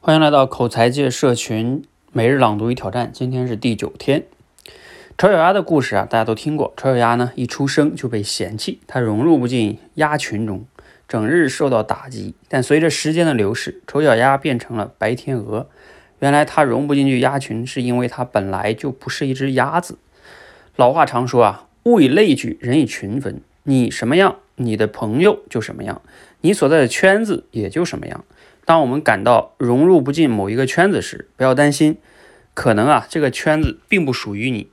欢迎来到口才界社群每日朗读与挑战，今天是第九天。丑小鸭的故事啊，大家都听过。丑小鸭呢，一出生就被嫌弃，它融入不进鸭群中，整日受到打击。但随着时间的流逝，丑小鸭变成了白天鹅。原来它融不进去鸭群，是因为它本来就不是一只鸭子。老话常说啊，物以类聚，人以群分。你什么样，你的朋友就什么样，你所在的圈子也就什么样。当我们感到融入不进某一个圈子时，不要担心，可能啊这个圈子并不属于你。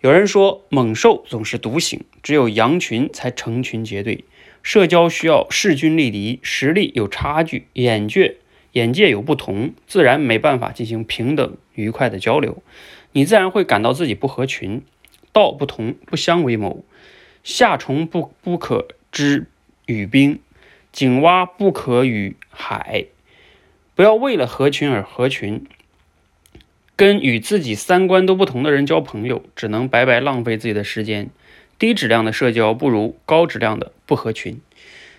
有人说，猛兽总是独行，只有羊群才成群结队。社交需要势均力敌，实力有差距，眼界眼界有不同，自然没办法进行平等愉快的交流。你自然会感到自己不合群，道不同不相为谋，夏虫不不可知语冰，井蛙不可语海。不要为了合群而合群，跟与自己三观都不同的人交朋友，只能白白浪费自己的时间。低质量的社交不如高质量的不合群。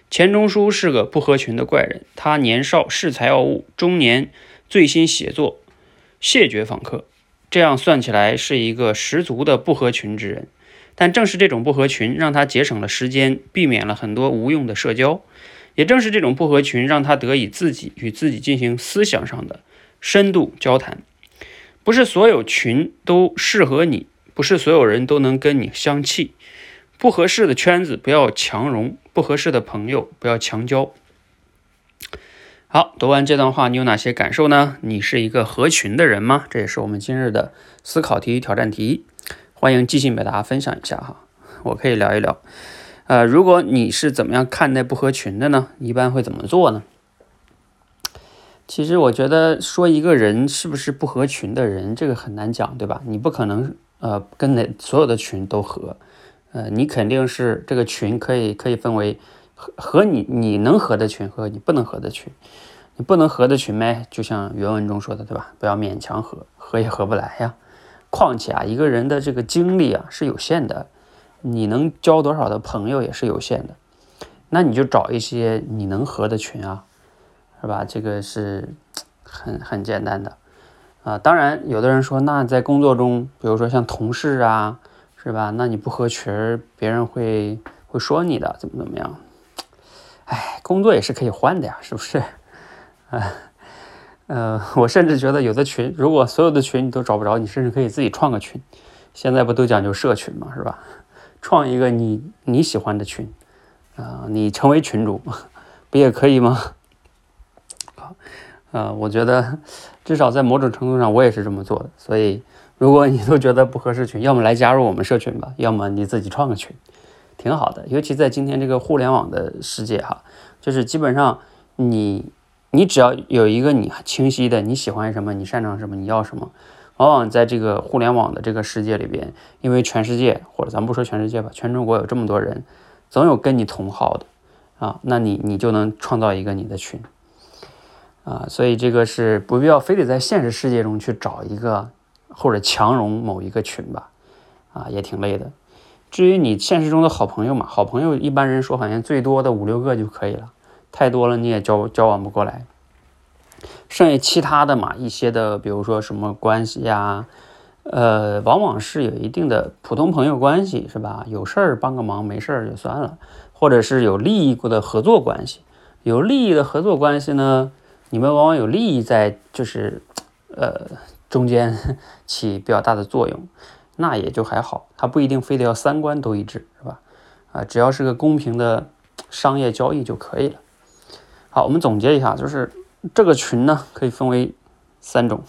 钱钟书是个不合群的怪人，他年少恃才傲物，中年醉心写作，谢绝访客，这样算起来是一个十足的不合群之人。但正是这种不合群，让他节省了时间，避免了很多无用的社交。也正是这种不合群，让他得以自己与自己进行思想上的深度交谈。不是所有群都适合你，不是所有人都能跟你相契。不合适的圈子不要强融，不合适的朋友不要强交。好，读完这段话，你有哪些感受呢？你是一个合群的人吗？这也是我们今日的思考题挑战题，欢迎即兴表达分享一下哈，我可以聊一聊。呃，如果你是怎么样看待不合群的呢？一般会怎么做呢？其实我觉得说一个人是不是不合群的人，这个很难讲，对吧？你不可能呃跟那所有的群都合，呃，你肯定是这个群可以可以分为和和你你能合的群和你不能合的群。你不能合的群呗，就像原文中说的，对吧？不要勉强合，合也合不来呀。况且啊，一个人的这个精力啊是有限的。你能交多少的朋友也是有限的，那你就找一些你能合的群啊，是吧？这个是很很简单的啊。当然，有的人说，那在工作中，比如说像同事啊，是吧？那你不合群，别人会会说你的，怎么怎么样？哎，工作也是可以换的呀，是不是？啊，呃，我甚至觉得有的群，如果所有的群你都找不着，你甚至可以自己创个群。现在不都讲究社群嘛，是吧？创一个你你喜欢的群，啊，你成为群主，不也可以吗？好，呃，我觉得至少在某种程度上，我也是这么做的。所以，如果你都觉得不合适群，要么来加入我们社群吧，要么你自己创个群，挺好的。尤其在今天这个互联网的世界哈，就是基本上你你只要有一个你清晰的你喜欢什么，你擅长什么，你要什么。往往在这个互联网的这个世界里边，因为全世界或者咱不说全世界吧，全中国有这么多人，总有跟你同好的啊，那你你就能创造一个你的群啊，所以这个是不必要非得在现实世界中去找一个或者强融某一个群吧，啊，也挺累的。至于你现实中的好朋友嘛，好朋友一般人说好像最多的五六个就可以了，太多了你也交交往不过来。剩下其他的嘛，一些的，比如说什么关系呀，呃，往往是有一定的普通朋友关系，是吧？有事儿帮个忙，没事儿就算了，或者是有利益过的合作关系。有利益的合作关系呢，你们往往有利益在，就是呃中间起比较大的作用，那也就还好，他不一定非得要三观都一致，是吧？啊，只要是个公平的商业交易就可以了。好，我们总结一下，就是。这个群呢，可以分为三种，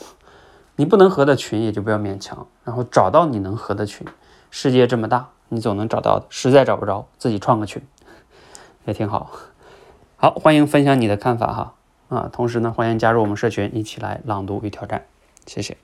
你不能合的群也就不要勉强，然后找到你能合的群。世界这么大，你总能找到的。实在找不着，自己创个群也挺好。好，欢迎分享你的看法哈啊，同时呢，欢迎加入我们社群，一起来朗读与挑战。谢谢。